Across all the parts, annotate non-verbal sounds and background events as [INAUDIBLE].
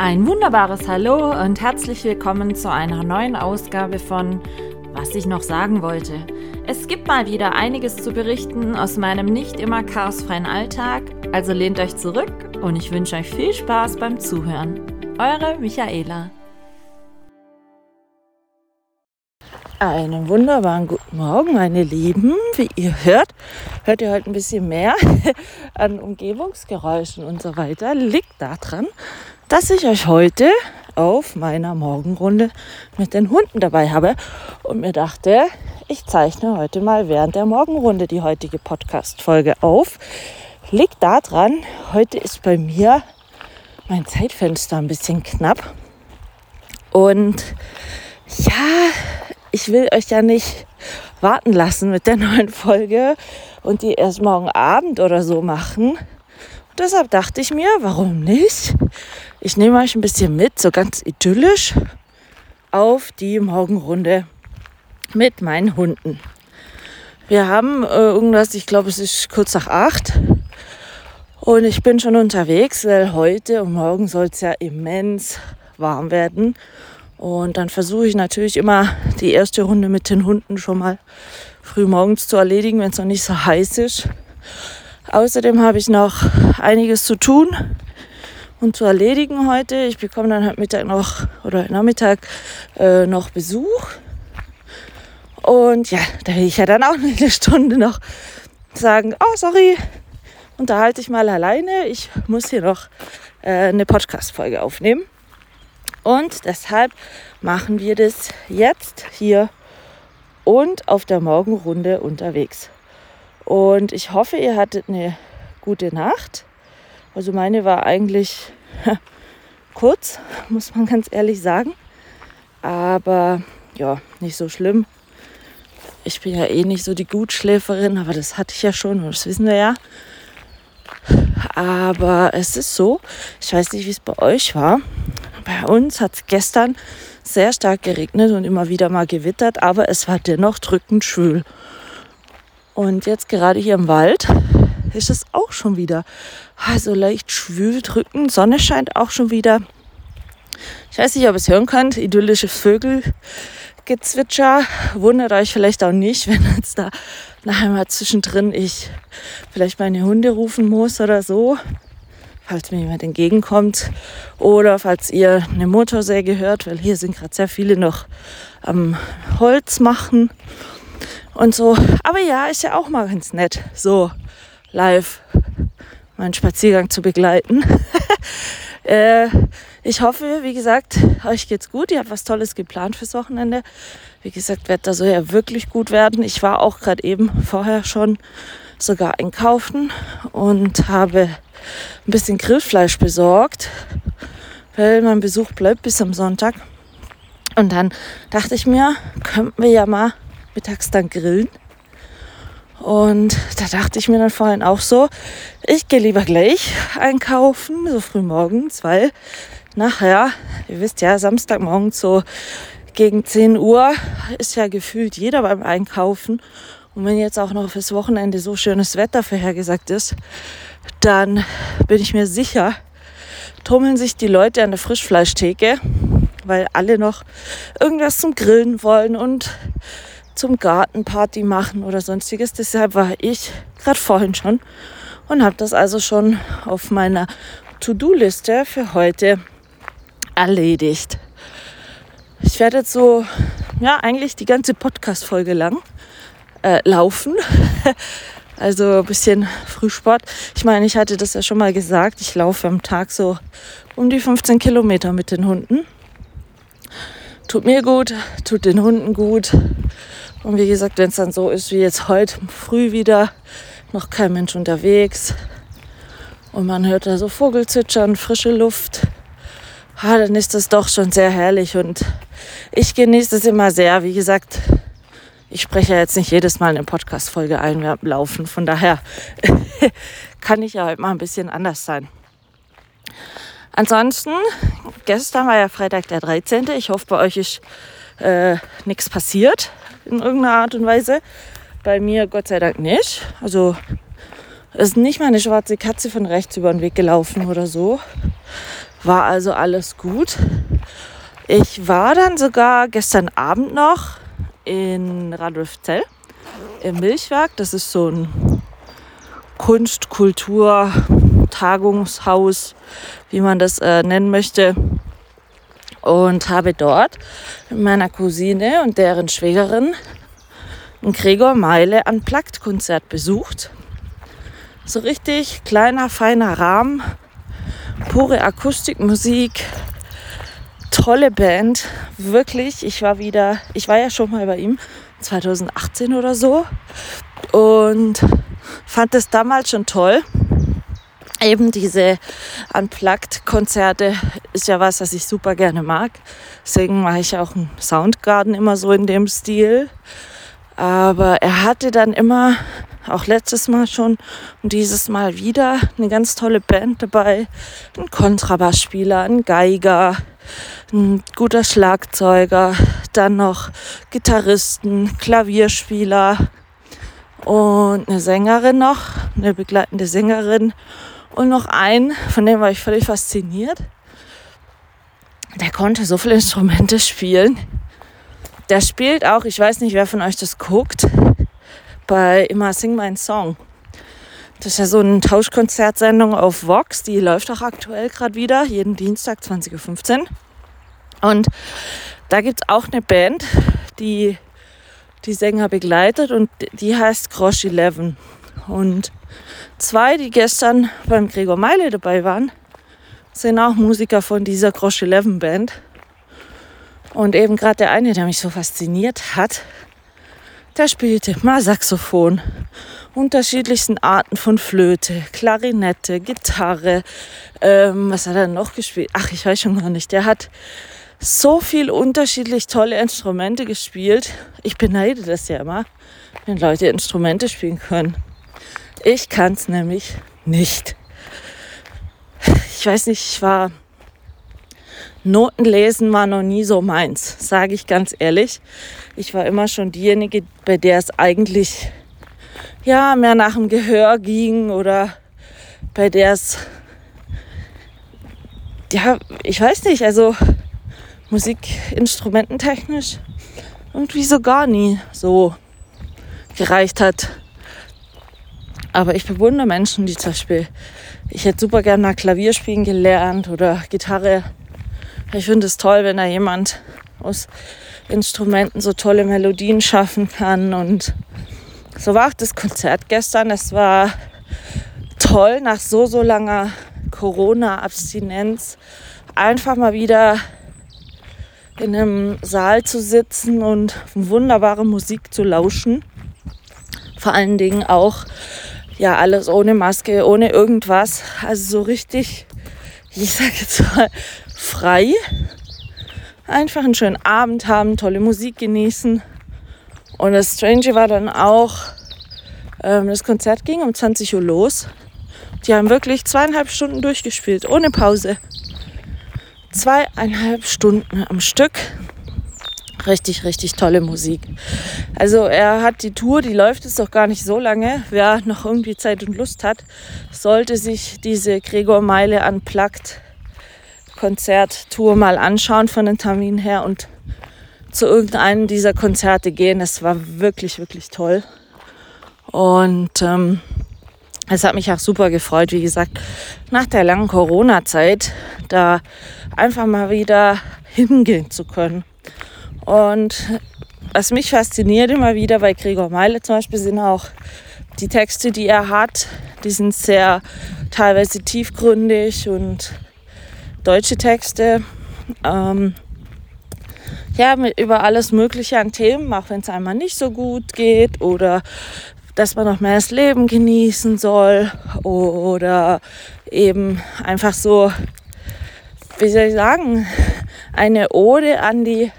Ein wunderbares Hallo und herzlich willkommen zu einer neuen Ausgabe von Was ich noch sagen wollte. Es gibt mal wieder einiges zu berichten aus meinem nicht immer chaosfreien Alltag, also lehnt euch zurück und ich wünsche euch viel Spaß beim Zuhören. Eure Michaela. Einen wunderbaren guten Morgen, meine Lieben. Wie ihr hört, hört ihr heute ein bisschen mehr [LAUGHS] an Umgebungsgeräuschen und so weiter. Liegt daran, dass ich euch heute auf meiner Morgenrunde mit den Hunden dabei habe und mir dachte, ich zeichne heute mal während der Morgenrunde die heutige Podcast-Folge auf. Liegt daran, heute ist bei mir mein Zeitfenster ein bisschen knapp. Und ja, ich will euch ja nicht warten lassen mit der neuen Folge und die erst morgen Abend oder so machen. Deshalb dachte ich mir, warum nicht? Ich nehme euch ein bisschen mit, so ganz idyllisch, auf die Morgenrunde mit meinen Hunden. Wir haben äh, irgendwas, ich glaube, es ist kurz nach acht. Und ich bin schon unterwegs, weil heute und morgen soll es ja immens warm werden. Und dann versuche ich natürlich immer die erste Runde mit den Hunden schon mal früh morgens zu erledigen, wenn es noch nicht so heiß ist. Außerdem habe ich noch einiges zu tun und zu erledigen heute. Ich bekomme dann heute Mittag noch oder Nachmittag äh, noch Besuch. Und ja, da will ich ja dann auch eine Stunde noch sagen, oh sorry, unterhalte ich mal alleine. Ich muss hier noch äh, eine Podcast-Folge aufnehmen. Und deshalb machen wir das jetzt hier und auf der Morgenrunde unterwegs. Und ich hoffe, ihr hattet eine gute Nacht. Also meine war eigentlich [LAUGHS] kurz, [LAUGHS] muss man ganz ehrlich sagen. Aber ja, nicht so schlimm. Ich bin ja eh nicht so die Gutschläferin, aber das hatte ich ja schon das wissen wir ja. Aber es ist so, ich weiß nicht, wie es bei euch war. Bei uns hat es gestern sehr stark geregnet und immer wieder mal gewittert, aber es war dennoch drückend schwül. Und jetzt gerade hier im Wald ist es auch schon wieder also leicht schwül drückend. Sonne scheint auch schon wieder. Ich weiß nicht, ob ihr es hören könnt. Idyllische Vögelgezwitscher. Wundert euch vielleicht auch nicht, [LAUGHS] wenn jetzt da nachher mal zwischendrin ich vielleicht meine Hunde rufen muss oder so. Falls mir jemand entgegenkommt. Oder falls ihr eine Motorsäge hört, weil hier sind gerade sehr viele noch am Holz machen und so. Aber ja, ist ja auch mal ganz nett. So live meinen Spaziergang zu begleiten. [LAUGHS] äh, ich hoffe, wie gesagt, euch geht's gut. Ihr habt was Tolles geplant fürs Wochenende. Wie gesagt, wird da so ja wirklich gut werden. Ich war auch gerade eben vorher schon sogar einkaufen und habe ein bisschen Grillfleisch besorgt, weil mein Besuch bleibt bis am Sonntag. Und dann dachte ich mir, könnten wir ja mal mittags dann grillen. Und da dachte ich mir dann vorhin auch so, ich gehe lieber gleich einkaufen, so früh morgens, weil nachher, ihr wisst ja, Samstagmorgen so gegen 10 Uhr ist ja gefühlt jeder beim Einkaufen. Und wenn jetzt auch noch fürs Wochenende so schönes Wetter vorhergesagt ist, dann bin ich mir sicher, tummeln sich die Leute an der Frischfleischtheke, weil alle noch irgendwas zum Grillen wollen und zum Gartenparty machen oder sonstiges. Deshalb war ich gerade vorhin schon und habe das also schon auf meiner To-Do-Liste für heute erledigt. Ich werde jetzt so, ja, eigentlich die ganze Podcast-Folge lang äh, laufen. [LAUGHS] also ein bisschen Frühsport. Ich meine, ich hatte das ja schon mal gesagt. Ich laufe am Tag so um die 15 Kilometer mit den Hunden. Tut mir gut, tut den Hunden gut. Und wie gesagt, wenn es dann so ist wie jetzt heute früh wieder, noch kein Mensch unterwegs und man hört da so Vogelzwitschern, frische Luft, ah, dann ist das doch schon sehr herrlich und ich genieße es immer sehr. Wie gesagt, ich spreche ja jetzt nicht jedes Mal eine Podcast-Folge einlaufen, von daher [LAUGHS] kann ich ja heute mal ein bisschen anders sein. Ansonsten, gestern war ja Freitag der 13. Ich hoffe, bei euch ist äh, nichts passiert in irgendeiner Art und Weise. Bei mir Gott sei Dank nicht. Also ist nicht mal eine schwarze Katze von rechts über den Weg gelaufen oder so. War also alles gut. Ich war dann sogar gestern Abend noch in Radolfzell im Milchwerk. Das ist so ein Kunst, Kultur, Tagungshaus, wie man das äh, nennen möchte. Und habe dort mit meiner Cousine und deren Schwägerin ein Gregor Meile Unplugged-Konzert besucht. So richtig kleiner, feiner Rahmen, pure Akustikmusik, tolle Band, wirklich. Ich war wieder, ich war ja schon mal bei ihm 2018 oder so und fand es damals schon toll. Eben diese Unplugged-Konzerte ist ja was, was ich super gerne mag. Deswegen mache ich auch einen Soundgarden immer so in dem Stil. Aber er hatte dann immer, auch letztes Mal schon und dieses Mal wieder, eine ganz tolle Band dabei. Ein Kontrabassspieler, ein Geiger, ein guter Schlagzeuger, dann noch Gitarristen, Klavierspieler und eine Sängerin noch, eine begleitende Sängerin und noch ein, von dem war ich völlig fasziniert. Der konnte so viele [LAUGHS] Instrumente spielen. Der spielt auch, ich weiß nicht, wer von euch das guckt, bei immer Sing My Song. Das ist ja so eine Tauschkonzertsendung auf Vox, die läuft auch aktuell gerade wieder, jeden Dienstag 20.15 Uhr. Und da gibt es auch eine Band, die die Sänger begleitet und die heißt Cross 11. Und zwei, die gestern beim Gregor Meile dabei waren, sind auch Musiker von dieser Cross 11 Band. Und eben gerade der eine, der mich so fasziniert hat, der spielte mal Saxophon unterschiedlichsten Arten von Flöte, Klarinette, Gitarre. Ähm, was hat er noch gespielt? Ach, ich weiß schon gar nicht. Der hat so viel unterschiedlich tolle Instrumente gespielt. Ich beneide das ja immer, wenn Leute Instrumente spielen können. Ich kann es nämlich nicht. Ich weiß nicht, ich war Notenlesen war noch nie so meins, sage ich ganz ehrlich. Ich war immer schon diejenige, bei der es eigentlich ja, mehr nach dem Gehör ging oder bei der es, ja, ich weiß nicht, also musikinstrumententechnisch irgendwie so gar nie so gereicht hat. Aber ich bewundere Menschen, die zum Beispiel, ich hätte super gerne mal Klavier spielen gelernt oder Gitarre. Ich finde es toll, wenn da jemand aus Instrumenten so tolle Melodien schaffen kann und so war auch das Konzert gestern. Es war toll, nach so, so langer Corona-Abstinenz einfach mal wieder in einem Saal zu sitzen und wunderbare Musik zu lauschen. Vor allen Dingen auch, ja, alles ohne Maske, ohne irgendwas. Also so richtig, ich sage jetzt mal, frei. Einfach einen schönen Abend haben, tolle Musik genießen und das Strange war dann auch, ähm, das Konzert ging um 20 Uhr los. Die haben wirklich zweieinhalb Stunden durchgespielt, ohne Pause. Zweieinhalb Stunden am Stück. Richtig, richtig tolle Musik. Also er hat die Tour, die läuft jetzt doch gar nicht so lange. Wer noch irgendwie Zeit und Lust hat, sollte sich diese Gregor Meile Unplugged Konzerttour mal anschauen von den Terminen her und zu irgendeinem dieser Konzerte gehen. Es war wirklich, wirklich toll. Und ähm, es hat mich auch super gefreut, wie gesagt, nach der langen Corona-Zeit da einfach mal wieder hingehen zu können. Und was mich fasziniert immer wieder bei Gregor Meile zum Beispiel sind auch die Texte, die er hat. Die sind sehr teilweise tiefgründig und deutsche Texte. Ähm, ja, über alles Mögliche an Themen, auch wenn es einmal nicht so gut geht oder dass man noch mehr das Leben genießen soll oder eben einfach so, wie soll ich sagen, eine Ode an die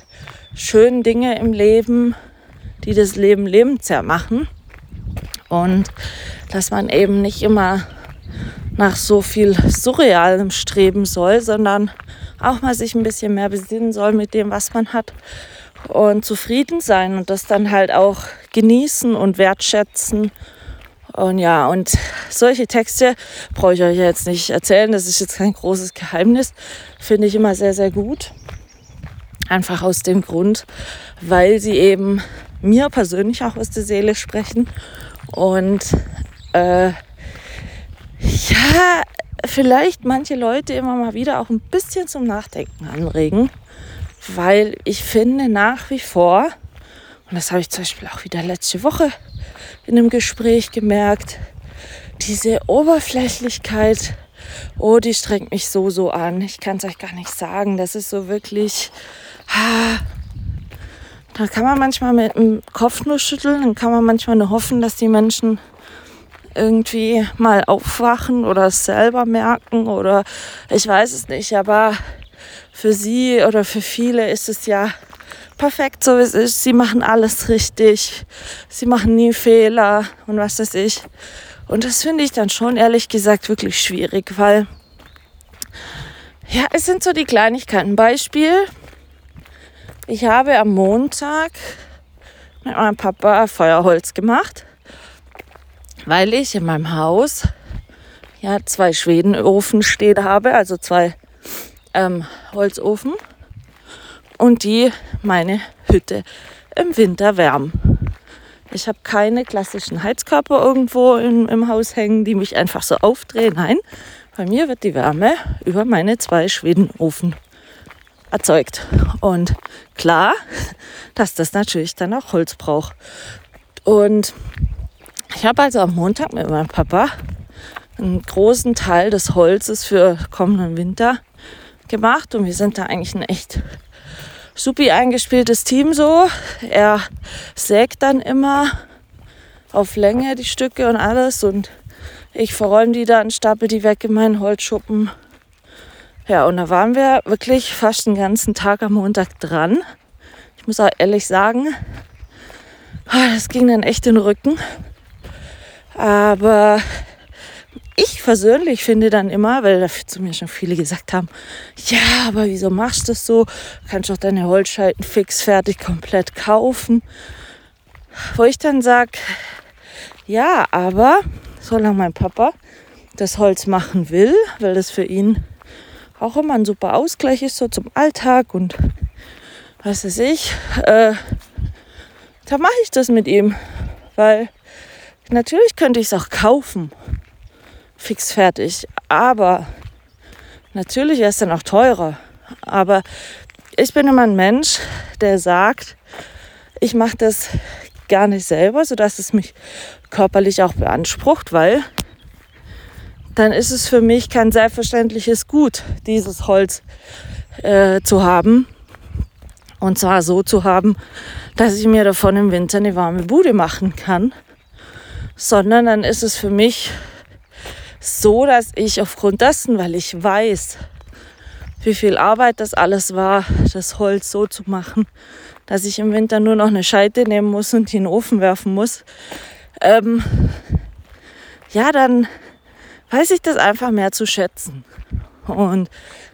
schönen Dinge im Leben, die das Leben lebenswert machen und dass man eben nicht immer nach so viel Surrealem streben soll, sondern auch mal sich ein bisschen mehr besinnen soll mit dem, was man hat und zufrieden sein und das dann halt auch genießen und wertschätzen Und ja, und solche Texte brauche ich euch jetzt nicht erzählen. Das ist jetzt kein großes Geheimnis. Finde ich immer sehr, sehr gut. Einfach aus dem Grund, weil sie eben mir persönlich auch aus der Seele sprechen. Und äh, ja, vielleicht manche Leute immer mal wieder auch ein bisschen zum Nachdenken anregen, weil ich finde nach wie vor, und das habe ich zum Beispiel auch wieder letzte Woche in einem Gespräch gemerkt, diese Oberflächlichkeit, oh, die strengt mich so, so an. Ich kann es euch gar nicht sagen. Das ist so wirklich, da kann man manchmal mit dem Kopf nur schütteln, dann kann man manchmal nur hoffen, dass die Menschen irgendwie mal aufwachen oder es selber merken oder ich weiß es nicht, aber für sie oder für viele ist es ja perfekt so wie es ist. Sie machen alles richtig, sie machen nie Fehler und was weiß ich. Und das finde ich dann schon ehrlich gesagt wirklich schwierig, weil ja, es sind so die Kleinigkeiten. Beispiel, ich habe am Montag mit meinem Papa Feuerholz gemacht weil ich in meinem Haus ja zwei Schwedenofen stehen habe, also zwei ähm, Holzofen und die meine Hütte im Winter wärmen. Ich habe keine klassischen Heizkörper irgendwo im, im Haus hängen, die mich einfach so aufdrehen. Nein, bei mir wird die Wärme über meine zwei Schwedenofen erzeugt. Und klar, dass das natürlich dann auch Holz braucht. Und ich habe also am Montag mit meinem Papa einen großen Teil des Holzes für kommenden Winter gemacht und wir sind da eigentlich ein echt supi eingespieltes Team so. Er sägt dann immer auf Länge die Stücke und alles und ich verräume die dann, stapel die weg in meinen Holzschuppen. Ja, und da waren wir wirklich fast den ganzen Tag am Montag dran. Ich muss auch ehrlich sagen, ah, das ging dann echt in den Rücken. Aber ich persönlich finde dann immer, weil dafür zu mir schon viele gesagt haben, ja, aber wieso machst du das so? Du kannst doch deine Holzscheiten fix fertig komplett kaufen. Wo ich dann sage, ja, aber solange mein Papa das Holz machen will, weil das für ihn auch immer ein super Ausgleich ist, so zum Alltag und was weiß ich, äh, da mache ich das mit ihm, weil Natürlich könnte ich es auch kaufen, fix fertig, aber natürlich wäre es dann auch teurer. Aber ich bin immer ein Mensch, der sagt, ich mache das gar nicht selber, sodass es mich körperlich auch beansprucht, weil dann ist es für mich kein selbstverständliches Gut, dieses Holz äh, zu haben. Und zwar so zu haben, dass ich mir davon im Winter eine warme Bude machen kann sondern dann ist es für mich so, dass ich aufgrund dessen, weil ich weiß, wie viel Arbeit das alles war, das Holz so zu machen, dass ich im Winter nur noch eine Scheite nehmen muss und in den Ofen werfen muss, ähm, ja, dann weiß ich das einfach mehr zu schätzen. Und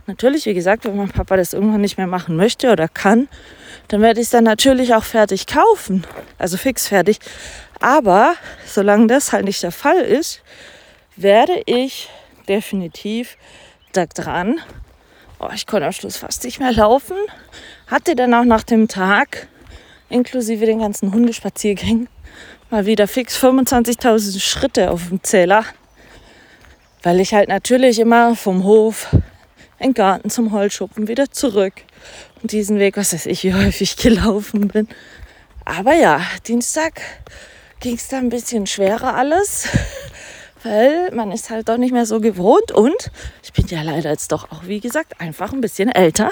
natürlich, wie gesagt, wenn mein Papa das irgendwann nicht mehr machen möchte oder kann, dann werde ich es dann natürlich auch fertig kaufen. Also fix fertig. Aber solange das halt nicht der Fall ist, werde ich definitiv da dran. Oh, ich konnte am Schluss fast nicht mehr laufen. Hatte dann auch nach dem Tag, inklusive den ganzen Hundespaziergängen, mal wieder fix 25.000 Schritte auf dem Zähler. Weil ich halt natürlich immer vom Hof in den Garten zum Holzschuppen wieder zurück. Und diesen Weg, was weiß ich, wie [LAUGHS] häufig gelaufen bin. Aber ja, Dienstag ging es da ein bisschen schwerer alles, [LAUGHS] weil man ist halt doch nicht mehr so gewohnt und ich bin ja leider jetzt doch auch, wie gesagt, einfach ein bisschen älter.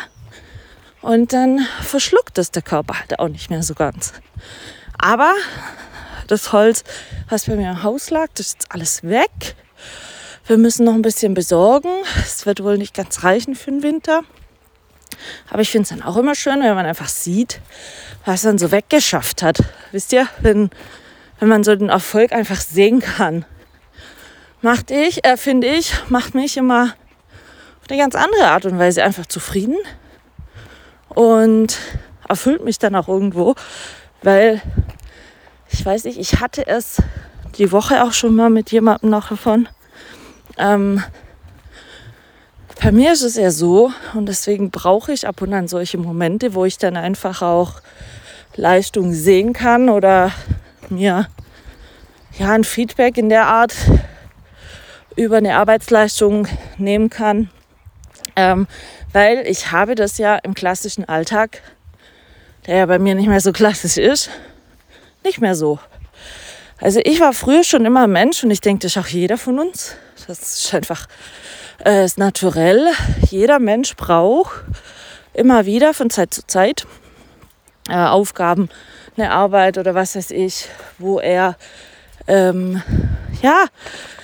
Und dann verschluckt es der Körper halt auch nicht mehr so ganz. Aber das Holz, was bei mir im Haus lag, das ist alles weg. Wir müssen noch ein bisschen besorgen. Es wird wohl nicht ganz reichen für den Winter. Aber ich finde es dann auch immer schön, wenn man einfach sieht, was man so weggeschafft hat. Wisst ihr, wenn wenn man so den Erfolg einfach sehen kann. Macht ich, äh, finde ich, macht mich immer auf eine ganz andere Art und Weise einfach zufrieden und erfüllt mich dann auch irgendwo, weil ich weiß nicht, ich hatte es die Woche auch schon mal mit jemandem noch davon. Ähm, bei mir ist es eher so und deswegen brauche ich ab und an solche Momente, wo ich dann einfach auch Leistung sehen kann oder mir ja ein Feedback in der Art über eine Arbeitsleistung nehmen kann. Ähm, weil ich habe das ja im klassischen Alltag, der ja bei mir nicht mehr so klassisch ist, nicht mehr so. Also ich war früher schon immer Mensch und ich denke, das ist auch jeder von uns. Das ist einfach äh, ist naturell. Jeder Mensch braucht immer wieder von Zeit zu Zeit äh, Aufgaben, eine Arbeit oder was weiß ich, wo er ähm, ja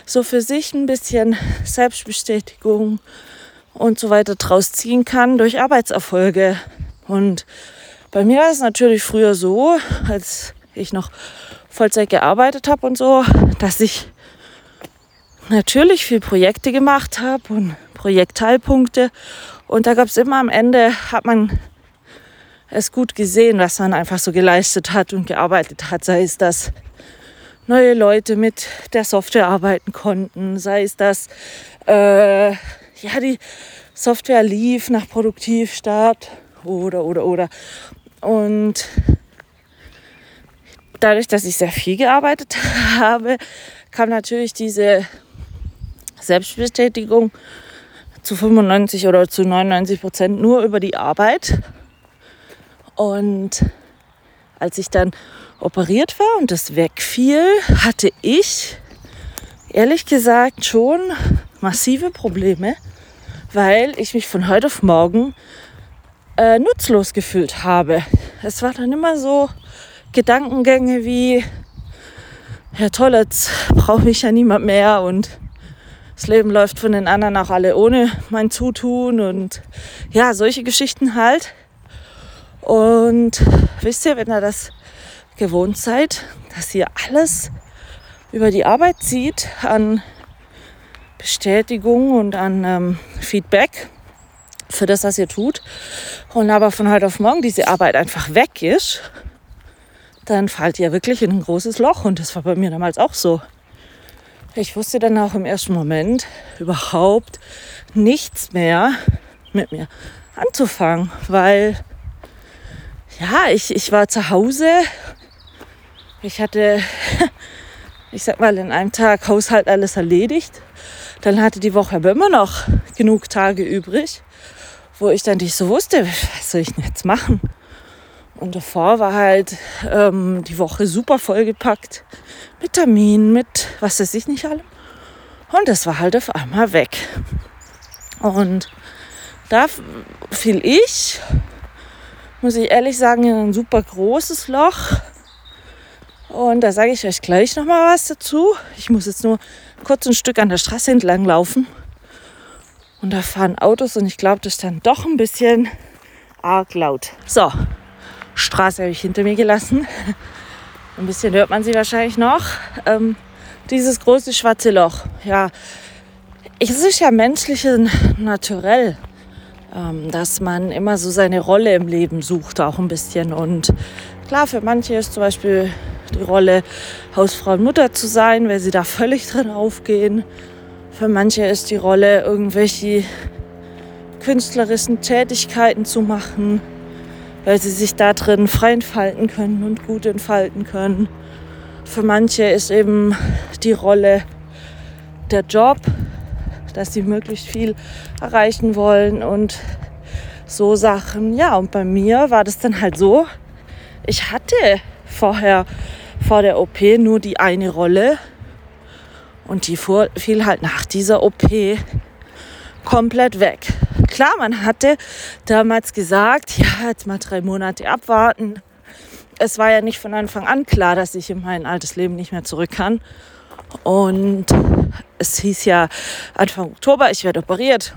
so für sich ein bisschen Selbstbestätigung und so weiter draus ziehen kann durch Arbeitserfolge. Und bei mir war es natürlich früher so, als ich noch Vollzeit gearbeitet habe und so, dass ich natürlich viel Projekte gemacht habe und Projektteilpunkte. Und da gab es immer am Ende, hat man es gut gesehen, was man einfach so geleistet hat und gearbeitet hat. Sei es, dass neue Leute mit der Software arbeiten konnten, sei es, dass äh, ja, die Software lief nach Produktivstart oder, oder, oder. Und dadurch, dass ich sehr viel gearbeitet [LAUGHS] habe, kam natürlich diese Selbstbestätigung zu 95 oder zu 99 Prozent nur über die Arbeit. Und als ich dann operiert war und das wegfiel, hatte ich ehrlich gesagt schon massive Probleme, weil ich mich von heute auf morgen äh, nutzlos gefühlt habe. Es war dann immer so Gedankengänge wie, ja toll, jetzt braucht mich ja niemand mehr und das Leben läuft von den anderen auch alle ohne mein Zutun und ja, solche Geschichten halt. Und wisst ihr, wenn ihr das gewohnt seid, dass ihr alles über die Arbeit zieht an Bestätigung und an ähm, Feedback für das, was ihr tut, und aber von heute auf morgen diese Arbeit einfach weg ist, dann fallt ihr wirklich in ein großes Loch. Und das war bei mir damals auch so. Ich wusste dann auch im ersten Moment überhaupt nichts mehr mit mir anzufangen, weil ja, ich, ich war zu Hause. Ich hatte, [LAUGHS] ich sag mal, in einem Tag Haushalt alles erledigt. Dann hatte die Woche aber immer noch genug Tage übrig, wo ich dann nicht so wusste, was soll ich denn jetzt machen? Und davor war halt ähm, die Woche super vollgepackt mit Terminen, mit was weiß ich nicht allem. Und das war halt auf einmal weg. Und da fiel ich, muss ich ehrlich sagen, in ein super großes Loch. Und da sage ich euch gleich noch mal was dazu. Ich muss jetzt nur kurz ein Stück an der Straße entlang laufen. Und da fahren Autos und ich glaube, das ist dann doch ein bisschen arg laut. So, Straße habe ich hinter mir gelassen. [LAUGHS] Ein bisschen hört man sie wahrscheinlich noch. Ähm, dieses große schwarze Loch. Ja, es ist ja menschliches Naturell, ähm, dass man immer so seine Rolle im Leben sucht, auch ein bisschen. Und klar, für manche ist zum Beispiel die Rolle Hausfrau und Mutter zu sein, weil sie da völlig drin aufgehen. Für manche ist die Rolle irgendwelche künstlerischen Tätigkeiten zu machen weil sie sich da drin frei entfalten können und gut entfalten können. Für manche ist eben die Rolle der Job, dass sie möglichst viel erreichen wollen und so Sachen. Ja, und bei mir war das dann halt so, ich hatte vorher vor der OP nur die eine Rolle und die fiel halt nach dieser OP komplett weg. Klar, man hatte damals gesagt, ja, jetzt mal drei Monate abwarten. Es war ja nicht von Anfang an klar, dass ich in mein altes Leben nicht mehr zurück kann. Und es hieß ja Anfang Oktober, ich werde operiert.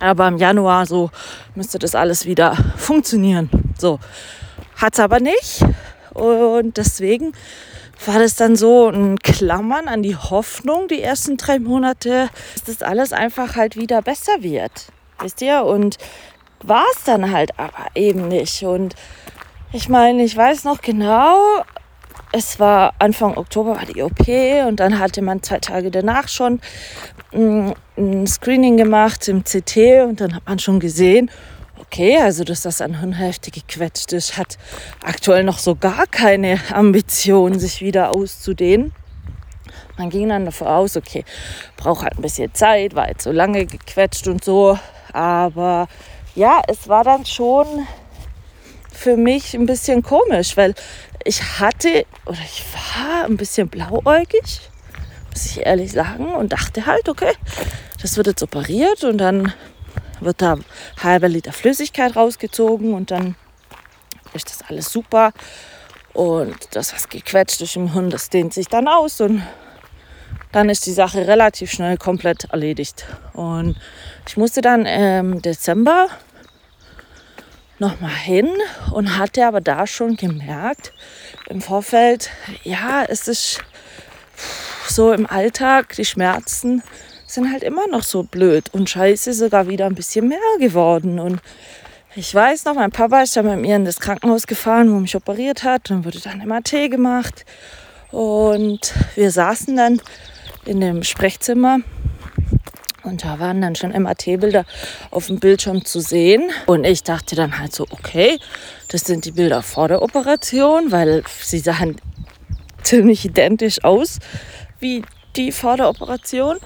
Aber im Januar so müsste das alles wieder funktionieren. So hat es aber nicht. Und deswegen war das dann so ein Klammern an die Hoffnung, die ersten drei Monate, dass das alles einfach halt wieder besser wird. Wisst ihr? Und war es dann halt aber eben nicht. Und ich meine, ich weiß noch genau, es war Anfang Oktober war die OP und dann hatte man zwei Tage danach schon mm, ein Screening gemacht im CT und dann hat man schon gesehen, okay, also dass das an Hirnhälfte gequetscht ist, hat aktuell noch so gar keine Ambition, sich wieder auszudehnen. Man ging dann davon aus, okay, braucht halt ein bisschen Zeit, war jetzt so lange gequetscht und so. Aber ja, es war dann schon für mich ein bisschen komisch, weil ich hatte oder ich war ein bisschen blauäugig, muss ich ehrlich sagen, und dachte halt, okay, das wird jetzt operiert und dann wird da halber Liter Flüssigkeit rausgezogen und dann ist das alles super. Und das, was gequetscht ist im Hund, das dehnt sich dann aus und dann ist die Sache relativ schnell komplett erledigt. Und ich musste dann im Dezember nochmal hin und hatte aber da schon gemerkt im Vorfeld, ja, es ist so im Alltag, die Schmerzen sind halt immer noch so blöd und scheiße sogar wieder ein bisschen mehr geworden. Und ich weiß noch, mein Papa ist dann mit mir in das Krankenhaus gefahren, wo mich operiert hat. Dann wurde dann MAT gemacht. Und wir saßen dann in dem Sprechzimmer und da waren dann schon MAT-Bilder auf dem Bildschirm zu sehen. Und ich dachte dann halt so, okay, das sind die Bilder vor der Operation, weil sie sahen [LAUGHS] ziemlich identisch aus wie die vor der Operation.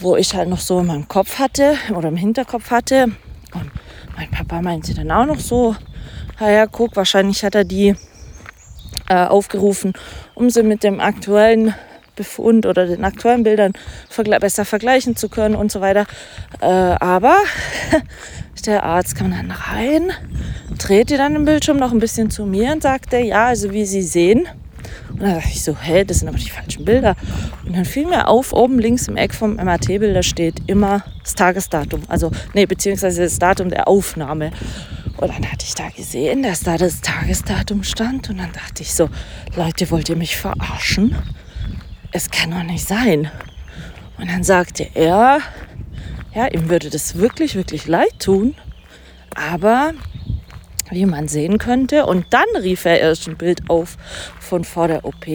Wo ich halt noch so in meinem Kopf hatte oder im Hinterkopf hatte. Und mein Papa meinte dann auch noch so, naja, guck, wahrscheinlich hat er die äh, aufgerufen, um sie mit dem aktuellen Befund oder den aktuellen Bildern vergle besser vergleichen zu können und so weiter. Äh, aber [LAUGHS] der Arzt kam dann rein, drehte dann den Bildschirm noch ein bisschen zu mir und sagte, ja, also wie Sie sehen. Und dann dachte ich so, hä, das sind aber die falschen Bilder. Und dann fiel mir auf, oben links im Eck vom MRT-Bilder steht immer das Tagesdatum. Also, nee, beziehungsweise das Datum der Aufnahme. Und dann hatte ich da gesehen, dass da das Tagesdatum stand. Und dann dachte ich so, Leute, wollt ihr mich verarschen? es kann doch nicht sein. Und dann sagte er, ja, ihm würde das wirklich, wirklich leid tun. Aber wie man sehen könnte, und dann rief er erst ein Bild auf von vor der OP.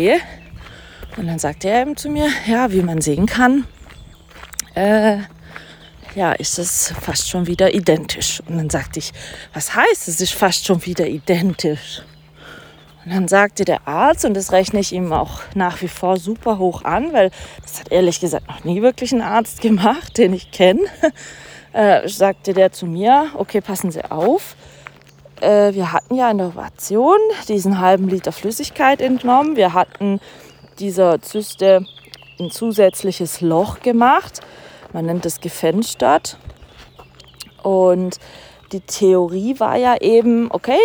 Und dann sagte er eben zu mir, ja, wie man sehen kann, äh, ja, ist es fast schon wieder identisch. Und dann sagte ich, was heißt, es ist fast schon wieder identisch? Und dann sagte der Arzt, und das rechne ich ihm auch nach wie vor super hoch an, weil das hat ehrlich gesagt noch nie wirklich ein Arzt gemacht, den ich kenne, [LAUGHS] äh, sagte der zu mir, okay, passen Sie auf. Äh, wir hatten ja in der Operation diesen halben Liter Flüssigkeit entnommen. Wir hatten dieser Zyste ein zusätzliches Loch gemacht. Man nennt es gefenstert. Und die Theorie war ja eben, okay,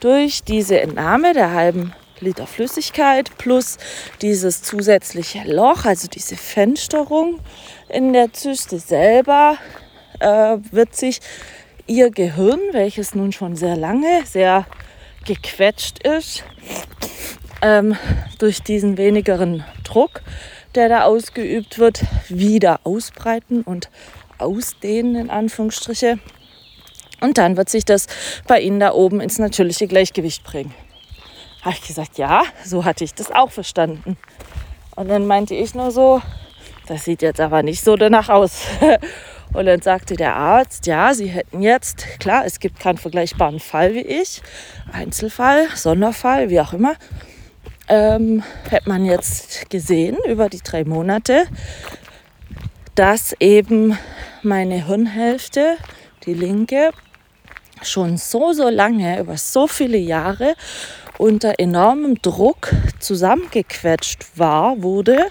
durch diese Entnahme der halben Liter Flüssigkeit plus dieses zusätzliche Loch, also diese Fensterung in der Zyste selber, äh, wird sich ihr Gehirn, welches nun schon sehr lange sehr gequetscht ist, ähm, durch diesen wenigeren Druck, der da ausgeübt wird, wieder ausbreiten und ausdehnen, in Anführungsstriche. Und dann wird sich das bei Ihnen da oben ins natürliche Gleichgewicht bringen. Habe ich gesagt, ja, so hatte ich das auch verstanden. Und dann meinte ich nur so, das sieht jetzt aber nicht so danach aus. [LAUGHS] Und dann sagte der Arzt, ja, Sie hätten jetzt, klar, es gibt keinen vergleichbaren Fall wie ich, Einzelfall, Sonderfall, wie auch immer, ähm, hätte man jetzt gesehen über die drei Monate, dass eben meine Hirnhälfte, die linke, schon so, so lange, über so viele Jahre unter enormem Druck zusammengequetscht war, wurde,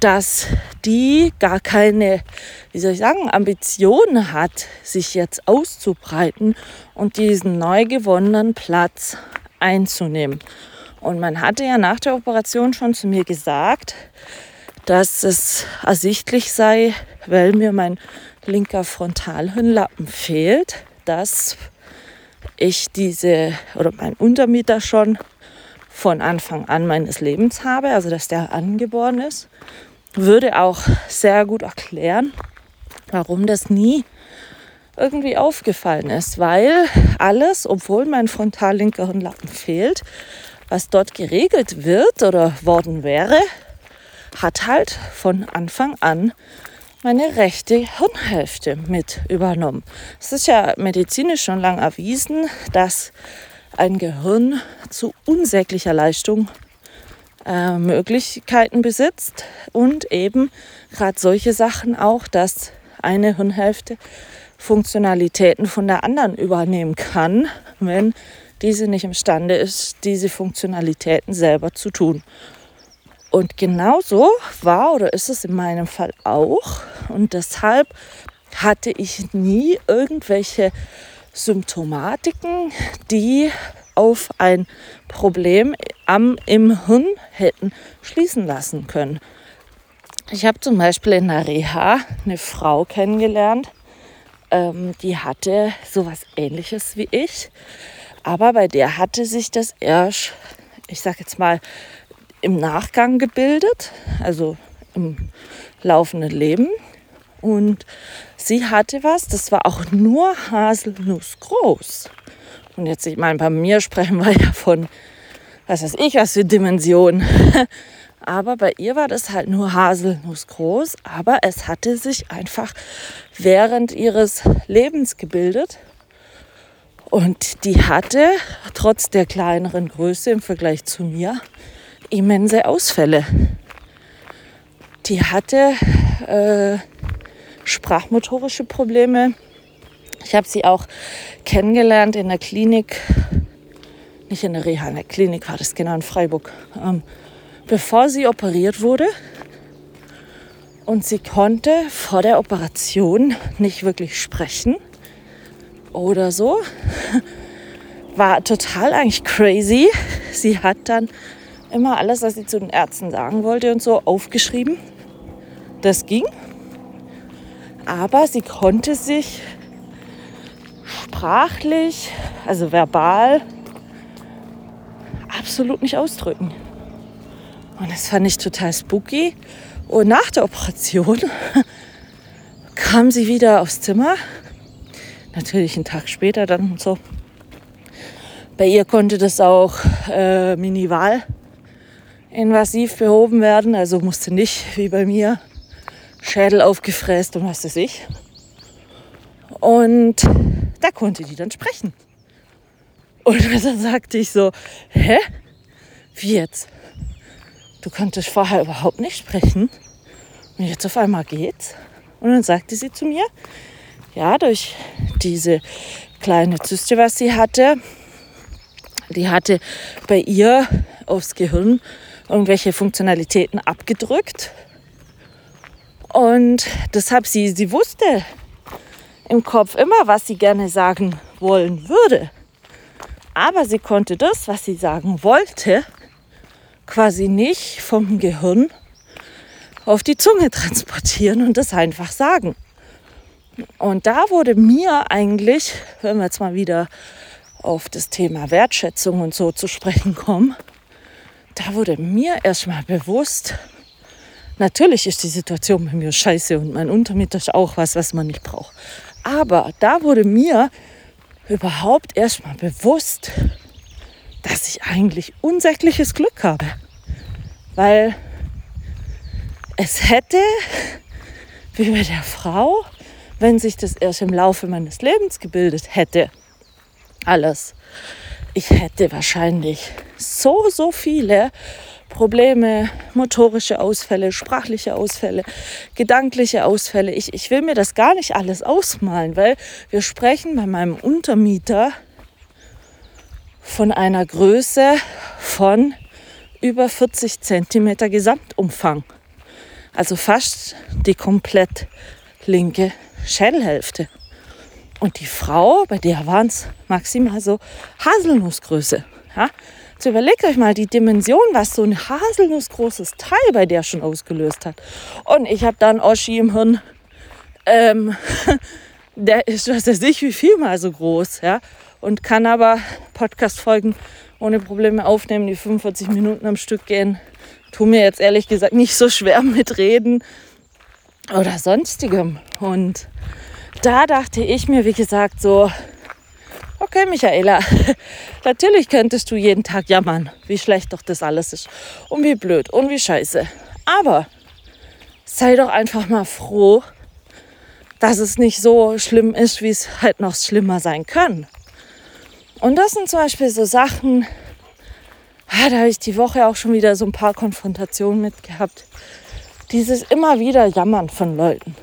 dass die gar keine, wie soll ich sagen, Ambition hat, sich jetzt auszubreiten und diesen neu gewonnenen Platz einzunehmen. Und man hatte ja nach der Operation schon zu mir gesagt, dass es ersichtlich sei, weil mir mein linker Frontalhirnlappen fehlt, dass ich diese oder mein Untermieter schon von Anfang an meines Lebens habe, also dass der angeboren ist, würde auch sehr gut erklären, warum das nie irgendwie aufgefallen ist, weil alles, obwohl mein frontallinker Hirnlappen fehlt, was dort geregelt wird oder worden wäre, hat halt von Anfang an meine rechte Hirnhälfte mit übernommen. Es ist ja medizinisch schon lang erwiesen, dass ein Gehirn zu unsäglicher Leistung äh, Möglichkeiten besitzt und eben gerade solche Sachen auch, dass eine Hirnhälfte Funktionalitäten von der anderen übernehmen kann, wenn diese nicht imstande ist, diese Funktionalitäten selber zu tun. Und genauso war oder ist es in meinem Fall auch. Und deshalb hatte ich nie irgendwelche Symptomatiken, die auf ein Problem am, im Hirn hätten schließen lassen können. Ich habe zum Beispiel in der Reha eine Frau kennengelernt, ähm, die hatte sowas ähnliches wie ich. Aber bei der hatte sich das erst, ich sage jetzt mal, im Nachgang gebildet, also im laufenden Leben. Und sie hatte was, das war auch nur Haselnuss groß. Und jetzt, ich meine, bei mir sprechen [LAUGHS] wir ja von, was weiß ich, was für Dimensionen. [LAUGHS] Aber bei ihr war das halt nur Haselnuss groß, aber es hatte sich einfach während ihres Lebens gebildet. Und die hatte, trotz der kleineren Größe im Vergleich zu mir, immense Ausfälle. Die hatte äh, sprachmotorische Probleme. Ich habe sie auch kennengelernt in der Klinik, nicht in der Reha, in der Klinik war das genau in Freiburg, ähm, bevor sie operiert wurde. Und sie konnte vor der Operation nicht wirklich sprechen oder so. War total eigentlich crazy. Sie hat dann immer alles, was sie zu den Ärzten sagen wollte und so aufgeschrieben. Das ging. Aber sie konnte sich sprachlich, also verbal, absolut nicht ausdrücken. Und das fand ich total spooky. Und nach der Operation [LAUGHS] kam sie wieder aufs Zimmer. Natürlich einen Tag später dann und so. Bei ihr konnte das auch äh, minimal invasiv behoben werden. Also musste nicht wie bei mir Schädel aufgefräst und was weiß ich. Und da konnte die dann sprechen. Und [LAUGHS] dann sagte ich so, hä? Wie jetzt? Du konntest vorher überhaupt nicht sprechen. Und jetzt auf einmal geht's. Und dann sagte sie zu mir, ja, durch diese kleine Zyste, was sie hatte, die hatte bei ihr aufs Gehirn irgendwelche Funktionalitäten abgedrückt. Und deshalb sie, sie wusste im Kopf immer, was sie gerne sagen wollen würde. Aber sie konnte das, was sie sagen wollte, quasi nicht vom Gehirn auf die Zunge transportieren und das einfach sagen. Und da wurde mir eigentlich, wenn wir jetzt mal wieder auf das Thema Wertschätzung und so zu sprechen kommen, da wurde mir erstmal bewusst, natürlich ist die Situation bei mir scheiße und mein Untermieter ist auch was, was man nicht braucht. Aber da wurde mir überhaupt erstmal bewusst, dass ich eigentlich unsägliches Glück habe. Weil es hätte, wie bei der Frau, wenn sich das erst im Laufe meines Lebens gebildet hätte, alles, ich hätte wahrscheinlich so, so viele Probleme, motorische Ausfälle, sprachliche Ausfälle, gedankliche Ausfälle. Ich, ich will mir das gar nicht alles ausmalen, weil wir sprechen bei meinem Untermieter von einer Größe von über 40 Zentimeter Gesamtumfang. Also fast die komplett linke Schädelhälfte. Und die Frau, bei der waren es maximal so Haselnussgröße. Ja? Jetzt überlegt euch mal die Dimension, was so ein haselnussgroßes Teil bei der schon ausgelöst hat. Und ich habe da einen Oschi im Hirn, ähm, [LAUGHS] der ist, was weiß ich, wie viel mal so groß. Ja? Und kann aber Podcast-Folgen ohne Probleme aufnehmen, die 45 Minuten am Stück gehen. Tu mir jetzt ehrlich gesagt nicht so schwer [LAUGHS] mit Reden oder sonstigem. Und da dachte ich mir, wie gesagt, so, okay, Michaela, [LAUGHS] natürlich könntest du jeden Tag jammern, wie schlecht doch das alles ist und wie blöd und wie scheiße. Aber sei doch einfach mal froh, dass es nicht so schlimm ist, wie es halt noch schlimmer sein kann. Und das sind zum Beispiel so Sachen, ah, da habe ich die Woche auch schon wieder so ein paar Konfrontationen mit gehabt. Dieses immer wieder Jammern von Leuten.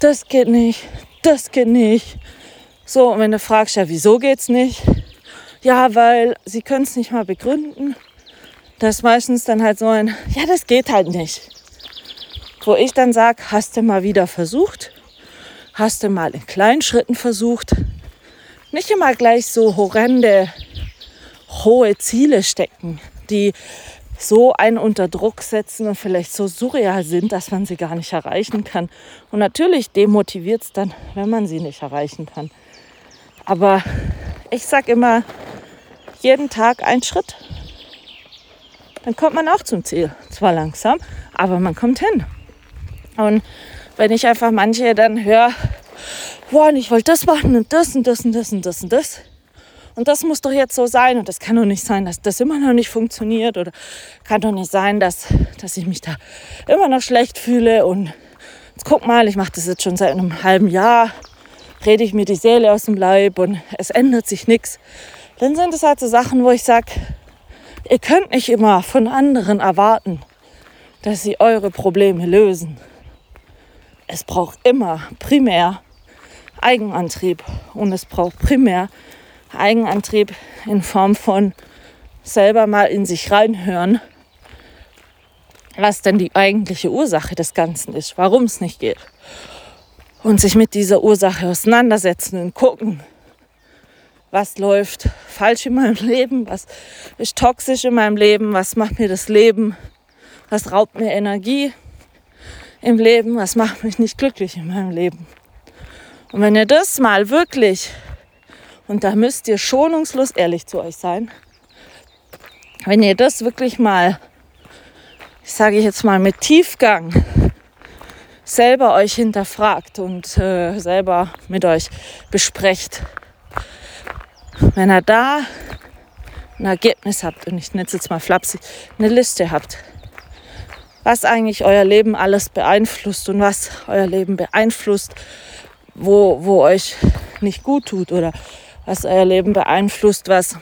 Das geht nicht, das geht nicht. So, und wenn du fragst, ja, wieso geht's nicht? Ja, weil sie können es nicht mal begründen. Das ist meistens dann halt so ein, ja, das geht halt nicht. Wo ich dann sage, hast du mal wieder versucht? Hast du mal in kleinen Schritten versucht? Nicht immer gleich so horrende, hohe Ziele stecken, die so einen unter Druck setzen und vielleicht so surreal sind, dass man sie gar nicht erreichen kann. Und natürlich demotiviert es dann, wenn man sie nicht erreichen kann. Aber ich sage immer, jeden Tag ein Schritt. Dann kommt man auch zum Ziel. Zwar langsam, aber man kommt hin. Und wenn ich einfach manche dann höre, boah, ich wollte das machen und das und das und das und das und das. Und das muss doch jetzt so sein. Und das kann doch nicht sein, dass das immer noch nicht funktioniert. Oder kann doch nicht sein, dass, dass ich mich da immer noch schlecht fühle. Und jetzt guck mal, ich mache das jetzt schon seit einem halben Jahr. Rede ich mir die Seele aus dem Leib und es ändert sich nichts. Dann sind es halt so Sachen, wo ich sage, ihr könnt nicht immer von anderen erwarten, dass sie eure Probleme lösen. Es braucht immer primär Eigenantrieb und es braucht primär Eigenantrieb in Form von selber mal in sich reinhören, was denn die eigentliche Ursache des Ganzen ist, warum es nicht geht. Und sich mit dieser Ursache auseinandersetzen und gucken, was läuft falsch in meinem Leben, was ist toxisch in meinem Leben, was macht mir das Leben, was raubt mir Energie im Leben, was macht mich nicht glücklich in meinem Leben. Und wenn ihr das mal wirklich und da müsst ihr schonungslos ehrlich zu euch sein. Wenn ihr das wirklich mal, ich sage jetzt mal mit Tiefgang, selber euch hinterfragt und äh, selber mit euch besprecht. Wenn ihr da ein Ergebnis habt, und ich nenne jetzt mal flapsig, eine Liste habt, was eigentlich euer Leben alles beeinflusst und was euer Leben beeinflusst, wo, wo euch nicht gut tut oder was euer Leben beeinflusst, was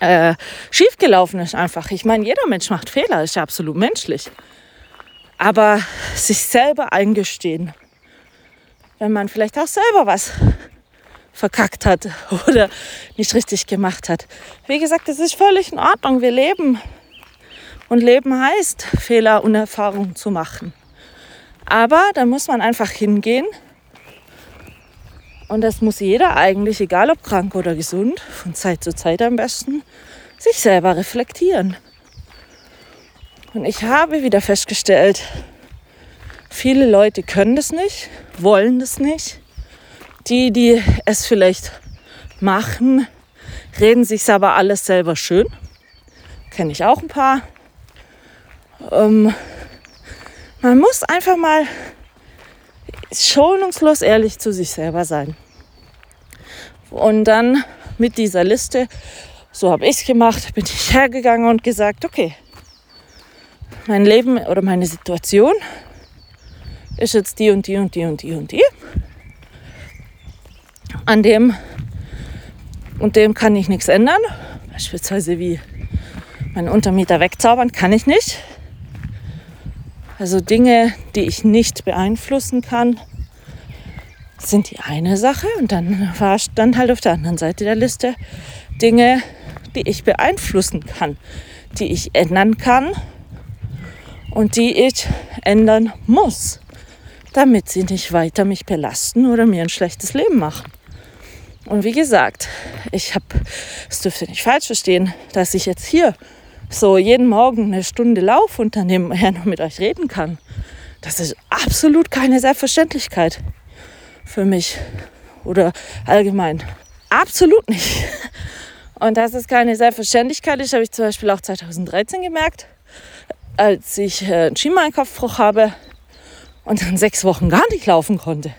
äh, schiefgelaufen ist einfach. Ich meine, jeder Mensch macht Fehler, ist ja absolut menschlich. Aber sich selber eingestehen, wenn man vielleicht auch selber was verkackt hat [LAUGHS] oder nicht richtig gemacht hat. Wie gesagt, es ist völlig in Ordnung. Wir leben. Und Leben heißt, Fehler und Erfahrungen zu machen. Aber da muss man einfach hingehen und das muss jeder eigentlich, egal ob krank oder gesund, von Zeit zu Zeit am besten, sich selber reflektieren. Und ich habe wieder festgestellt, viele Leute können das nicht, wollen das nicht. Die, die es vielleicht machen, reden sich aber alles selber schön. Kenne ich auch ein paar. Ähm, man muss einfach mal schonungslos ehrlich zu sich selber sein. Und dann mit dieser Liste, so habe ich es gemacht, bin ich hergegangen und gesagt, okay, mein Leben oder meine Situation ist jetzt die und die und die und die und die. An dem und dem kann ich nichts ändern. Beispielsweise wie meinen Untermieter wegzaubern kann ich nicht. Also Dinge, die ich nicht beeinflussen kann, sind die eine Sache. Und dann war dann halt auf der anderen Seite der Liste Dinge, die ich beeinflussen kann, die ich ändern kann und die ich ändern muss, damit sie nicht weiter mich belasten oder mir ein schlechtes Leben machen. Und wie gesagt, ich habe, es dürfte nicht falsch verstehen, dass ich jetzt hier so jeden Morgen eine Stunde laufe und dann noch mit euch reden kann. Das ist absolut keine Selbstverständlichkeit für mich oder allgemein. Absolut nicht. Und dass es keine Selbstverständlichkeit ist, habe ich zum Beispiel auch 2013 gemerkt, als ich äh, einen Schienbeinkopfbruch habe und dann sechs Wochen gar nicht laufen konnte.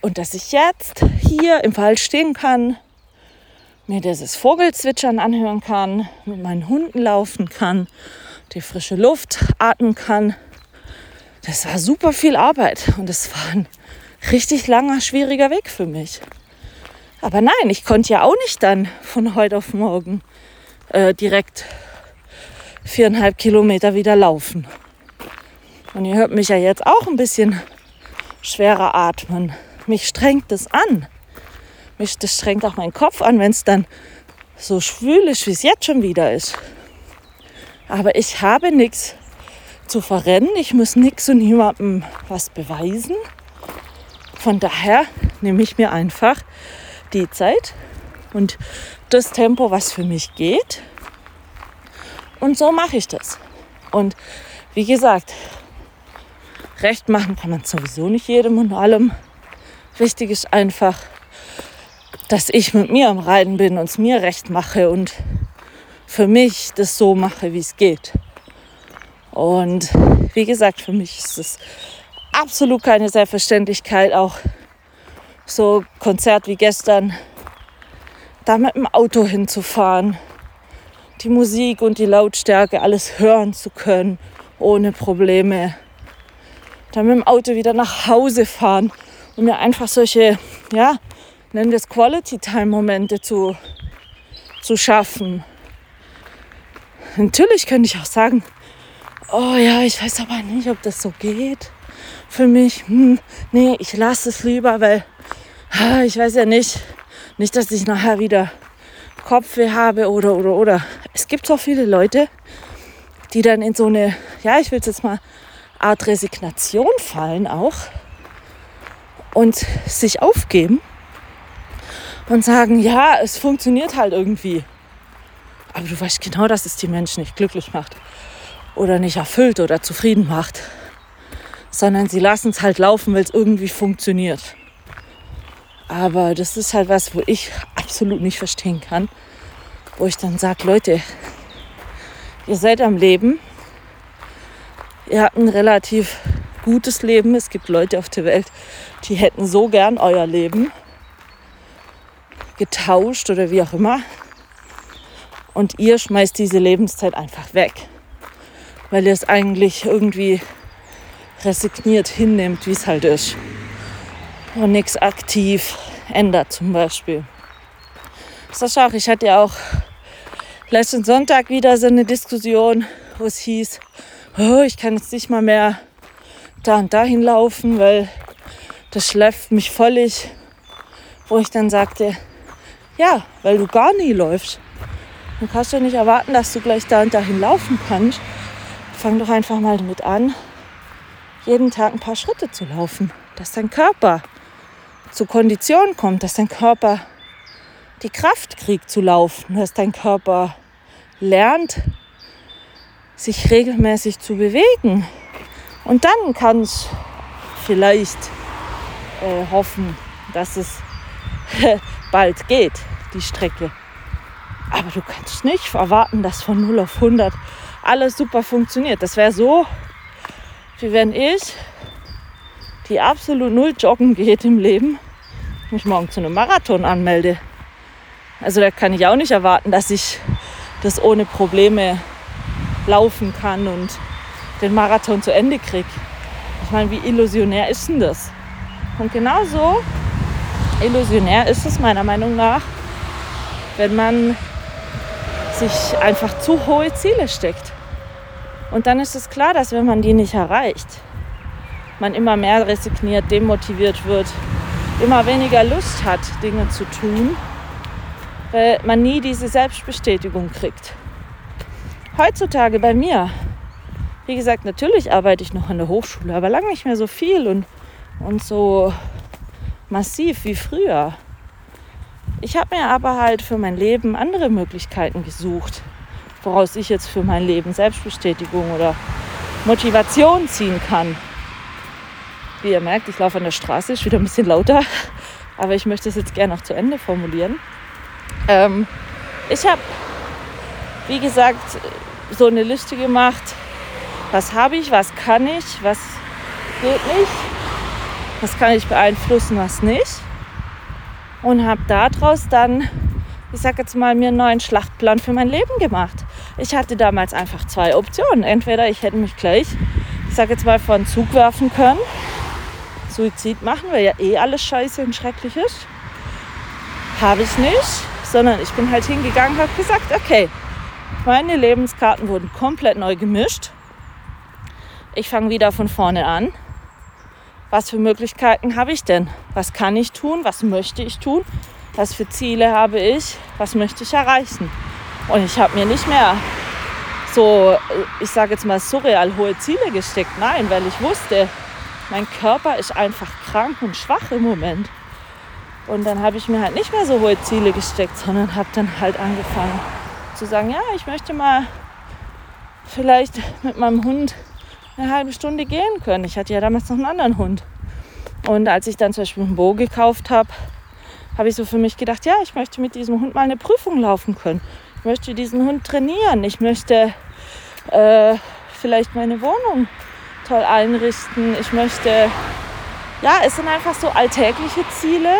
Und dass ich jetzt hier im Wald stehen kann, mir dieses Vogelzwitschern anhören kann, mit meinen Hunden laufen kann, die frische Luft atmen kann. Das war super viel Arbeit und es war ein richtig langer, schwieriger Weg für mich. Aber nein, ich konnte ja auch nicht dann von heute auf morgen äh, direkt viereinhalb Kilometer wieder laufen. Und ihr hört mich ja jetzt auch ein bisschen schwerer atmen. Mich strengt es an. Mich, das strengt auch meinen Kopf an, wenn es dann so schwül ist, wie es jetzt schon wieder ist. Aber ich habe nichts zu verrennen. Ich muss nichts und niemandem was beweisen. Von daher nehme ich mir einfach die Zeit und das Tempo, was für mich geht. Und so mache ich das. Und wie gesagt, recht machen kann man sowieso nicht jedem und allem. Wichtig ist einfach, dass ich mit mir am Reiten bin und es mir recht mache und für mich das so mache, wie es geht. Und wie gesagt, für mich ist es absolut keine Selbstverständlichkeit, auch so Konzert wie gestern, da mit dem Auto hinzufahren, die Musik und die Lautstärke alles hören zu können, ohne Probleme. Dann mit dem Auto wieder nach Hause fahren und mir einfach solche, ja, nennen wir es Quality-Time-Momente zu, zu schaffen. Natürlich könnte ich auch sagen, oh ja, ich weiß aber nicht, ob das so geht für mich. Hm, nee, ich lasse es lieber, weil ich weiß ja nicht, nicht, dass ich nachher wieder Kopfweh habe oder oder oder. Es gibt so viele Leute, die dann in so eine, ja, ich will es jetzt mal Art Resignation fallen auch und sich aufgeben und sagen, ja, es funktioniert halt irgendwie. Aber du weißt genau, dass es die Menschen nicht glücklich macht oder nicht erfüllt oder zufrieden macht, sondern sie lassen es halt laufen, weil es irgendwie funktioniert. Aber das ist halt was, wo ich absolut nicht verstehen kann. Wo ich dann sage, Leute, ihr seid am Leben. Ihr habt ein relativ gutes Leben. Es gibt Leute auf der Welt, die hätten so gern euer Leben getauscht oder wie auch immer. Und ihr schmeißt diese Lebenszeit einfach weg, weil ihr es eigentlich irgendwie resigniert hinnimmt, wie es halt ist und nichts aktiv ändert zum Beispiel. Sascha, ich hatte ja auch letzten Sonntag wieder so eine Diskussion, wo es hieß, oh, ich kann jetzt nicht mal mehr da und dahin laufen, weil das schläft mich völlig. Wo ich dann sagte, ja, weil du gar nie läufst. Du kannst ja nicht erwarten, dass du gleich da und dahin laufen kannst. Fang doch einfach mal damit an, jeden Tag ein paar Schritte zu laufen, dass dein Körper zur Kondition kommt, dass dein Körper die Kraft kriegt zu laufen, dass dein Körper lernt, sich regelmäßig zu bewegen. Und dann kannst vielleicht äh, hoffen, dass es [LAUGHS] bald geht, die Strecke. Aber du kannst nicht erwarten, dass von 0 auf 100 alles super funktioniert. Das wäre so, wie wenn ich die absolut null joggen geht im Leben, mich morgen zu einem Marathon anmelde. Also da kann ich auch nicht erwarten, dass ich das ohne Probleme laufen kann und den Marathon zu Ende kriege. Ich meine, wie illusionär ist denn das? Und genauso illusionär ist es meiner Meinung nach, wenn man sich einfach zu hohe Ziele steckt. Und dann ist es klar, dass wenn man die nicht erreicht, man immer mehr resigniert, demotiviert wird, immer weniger Lust hat, Dinge zu tun, weil man nie diese Selbstbestätigung kriegt. Heutzutage bei mir, wie gesagt, natürlich arbeite ich noch an der Hochschule, aber lange nicht mehr so viel und, und so massiv wie früher. Ich habe mir aber halt für mein Leben andere Möglichkeiten gesucht, woraus ich jetzt für mein Leben Selbstbestätigung oder Motivation ziehen kann. Wie ihr merkt, ich laufe an der Straße, ist wieder ein bisschen lauter, aber ich möchte es jetzt gerne noch zu Ende formulieren. Ähm, ich habe, wie gesagt, so eine Liste gemacht, was habe ich, was kann ich, was geht nicht. was kann ich beeinflussen, was nicht. Und habe daraus dann, ich sage jetzt mal, mir einen neuen Schlachtplan für mein Leben gemacht. Ich hatte damals einfach zwei Optionen. Entweder ich hätte mich gleich, ich sage jetzt mal, vor einen Zug werfen können. Suizid machen, weil ja eh alles scheiße und schrecklich ist. Habe ich nicht, sondern ich bin halt hingegangen und habe gesagt, okay, meine Lebenskarten wurden komplett neu gemischt. Ich fange wieder von vorne an. Was für Möglichkeiten habe ich denn? Was kann ich tun? Was möchte ich tun? Was für Ziele habe ich? Was möchte ich erreichen? Und ich habe mir nicht mehr so, ich sage jetzt mal, surreal hohe Ziele gesteckt. Nein, weil ich wusste, mein Körper ist einfach krank und schwach im Moment. Und dann habe ich mir halt nicht mehr so hohe Ziele gesteckt, sondern habe dann halt angefangen zu sagen, ja, ich möchte mal vielleicht mit meinem Hund eine halbe Stunde gehen können. Ich hatte ja damals noch einen anderen Hund. Und als ich dann zum Beispiel einen Bo gekauft habe, habe ich so für mich gedacht, ja, ich möchte mit diesem Hund mal eine Prüfung laufen können. Ich möchte diesen Hund trainieren. Ich möchte äh, vielleicht meine Wohnung toll einrichten. Ich möchte, ja, es sind einfach so alltägliche Ziele,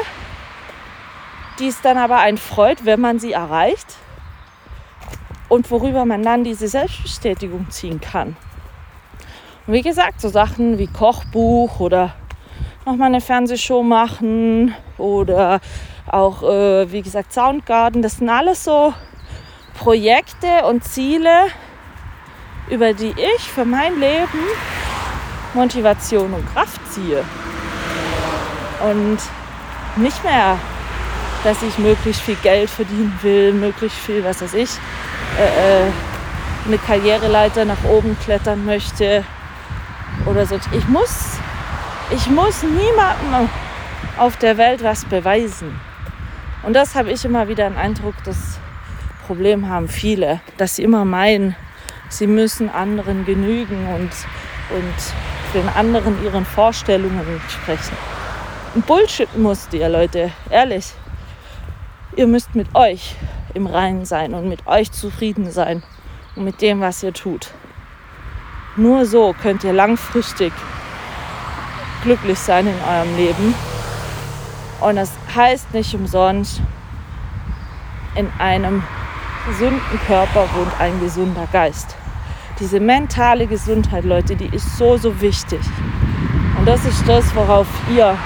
die es dann aber einen freut, wenn man sie erreicht und worüber man dann diese Selbstbestätigung ziehen kann. Und wie gesagt, so Sachen wie Kochbuch oder nochmal eine Fernsehshow machen oder auch, äh, wie gesagt, Soundgarden, das sind alles so Projekte und Ziele, über die ich für mein Leben Motivation und Kraft ziehe. Und nicht mehr, dass ich möglichst viel Geld verdienen will, möglichst viel, was weiß ich, äh, äh, eine Karriereleiter nach oben klettern möchte oder so. Ich muss, ich muss niemandem auf der Welt was beweisen. Und das habe ich immer wieder einen Eindruck, das Problem haben viele, dass sie immer meinen, sie müssen anderen genügen und, und den anderen ihren Vorstellungen entsprechen. Und Bullshit musst ihr, Leute, ehrlich. Ihr müsst mit euch im Reinen sein und mit euch zufrieden sein und mit dem, was ihr tut. Nur so könnt ihr langfristig glücklich sein in eurem Leben. Und das heißt nicht umsonst, in einem gesunden Körper wohnt ein gesunder Geist. Diese mentale Gesundheit, Leute, die ist so, so wichtig. Und das ist das, worauf ihr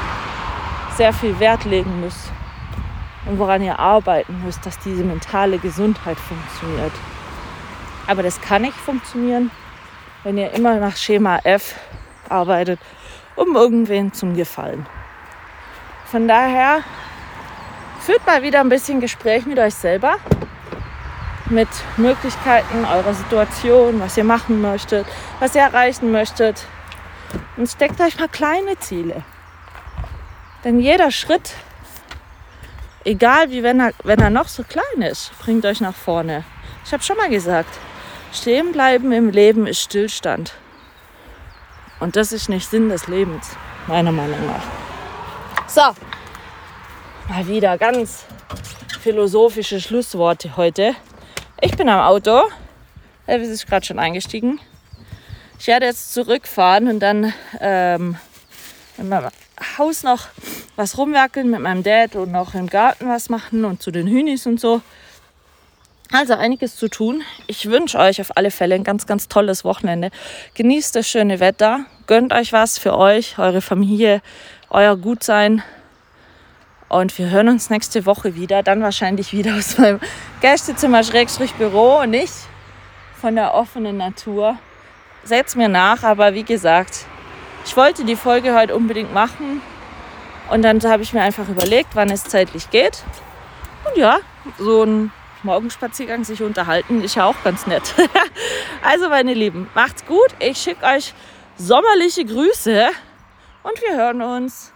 sehr viel Wert legen müsst und woran ihr arbeiten müsst, dass diese mentale Gesundheit funktioniert. Aber das kann nicht funktionieren, wenn ihr immer nach Schema F arbeitet, um irgendwen zum Gefallen. Von daher führt mal wieder ein bisschen Gespräch mit euch selber, mit Möglichkeiten eurer Situation, was ihr machen möchtet, was ihr erreichen möchtet. Und steckt euch mal kleine Ziele. Denn jeder Schritt, egal wie wenn er, wenn er noch so klein ist, bringt euch nach vorne. Ich habe schon mal gesagt, stehen bleiben im Leben ist Stillstand. Und das ist nicht Sinn des Lebens, meiner Meinung nach. So, mal wieder ganz philosophische Schlussworte heute. Ich bin am Auto. Elvis ist gerade schon eingestiegen. Ich werde jetzt zurückfahren und dann ähm, in meinem Haus noch was rumwerkeln mit meinem Dad und noch im Garten was machen und zu den Hühnis und so. Also einiges zu tun. Ich wünsche euch auf alle Fälle ein ganz, ganz tolles Wochenende. Genießt das schöne Wetter. Gönnt euch was für euch, eure Familie, euer Gutsein. Und wir hören uns nächste Woche wieder. Dann wahrscheinlich wieder aus meinem Gästezimmer Schrägstrich Büro und nicht von der offenen Natur. Seht mir nach, aber wie gesagt, ich wollte die Folge heute unbedingt machen. Und dann habe ich mir einfach überlegt, wann es zeitlich geht. Und ja, so ein Morgenspaziergang sich unterhalten ist ja auch ganz nett. [LAUGHS] also meine Lieben, macht's gut. Ich schicke euch sommerliche Grüße und wir hören uns.